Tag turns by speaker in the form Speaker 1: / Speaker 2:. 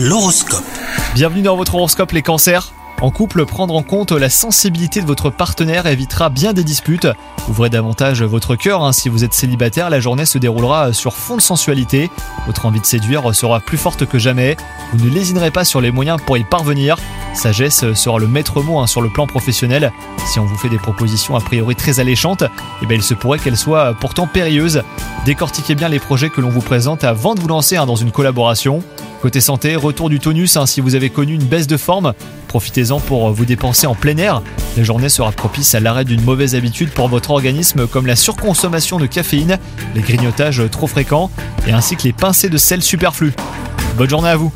Speaker 1: L'horoscope.
Speaker 2: Bienvenue dans votre horoscope les cancers. En couple, prendre en compte la sensibilité de votre partenaire évitera bien des disputes. Ouvrez davantage votre cœur, hein. si vous êtes célibataire, la journée se déroulera sur fond de sensualité. Votre envie de séduire sera plus forte que jamais. Vous ne lésinerez pas sur les moyens pour y parvenir. Sagesse sera le maître mot hein, sur le plan professionnel. Si on vous fait des propositions a priori très alléchantes, eh bien il se pourrait qu'elles soient pourtant périlleuses. Décortiquez bien les projets que l'on vous présente avant de vous lancer hein, dans une collaboration. Côté santé, retour du tonus hein, si vous avez connu une baisse de forme. Profitez-en pour vous dépenser en plein air. La journée sera propice à l'arrêt d'une mauvaise habitude pour votre organisme comme la surconsommation de caféine, les grignotages trop fréquents et ainsi que les pincées de sel superflus. Bonne journée à vous